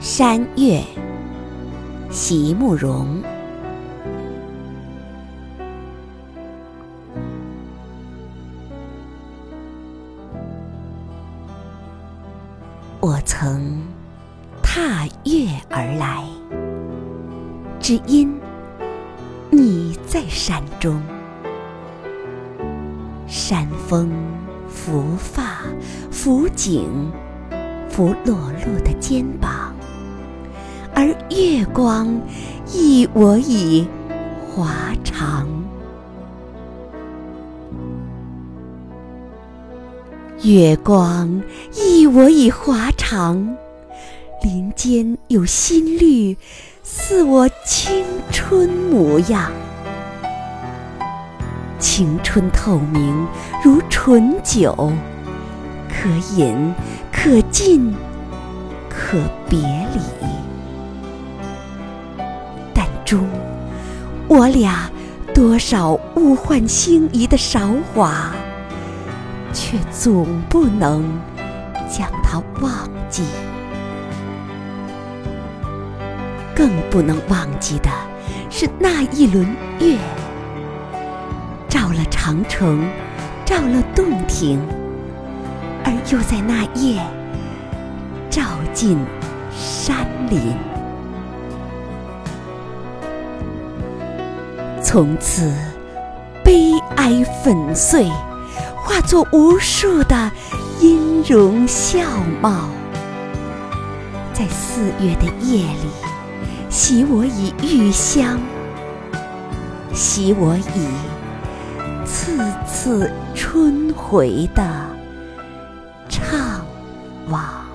山月，席慕容。我曾踏月而来，只因你在山中。山风拂发，拂颈，拂裸露的肩膀，而月光亦我以华长。月光忆我以华长，林间有新绿，似我青春模样。青春透明如醇酒，可饮可尽可别离。中我俩多少物换星移的韶华。却总不能将它忘记，更不能忘记的是那一轮月，照了长城，照了洞庭，而又在那夜照进山林。从此，悲哀粉碎。化作无数的音容笑貌，在四月的夜里，洗我以玉香，洗我以次次春回的怅惘。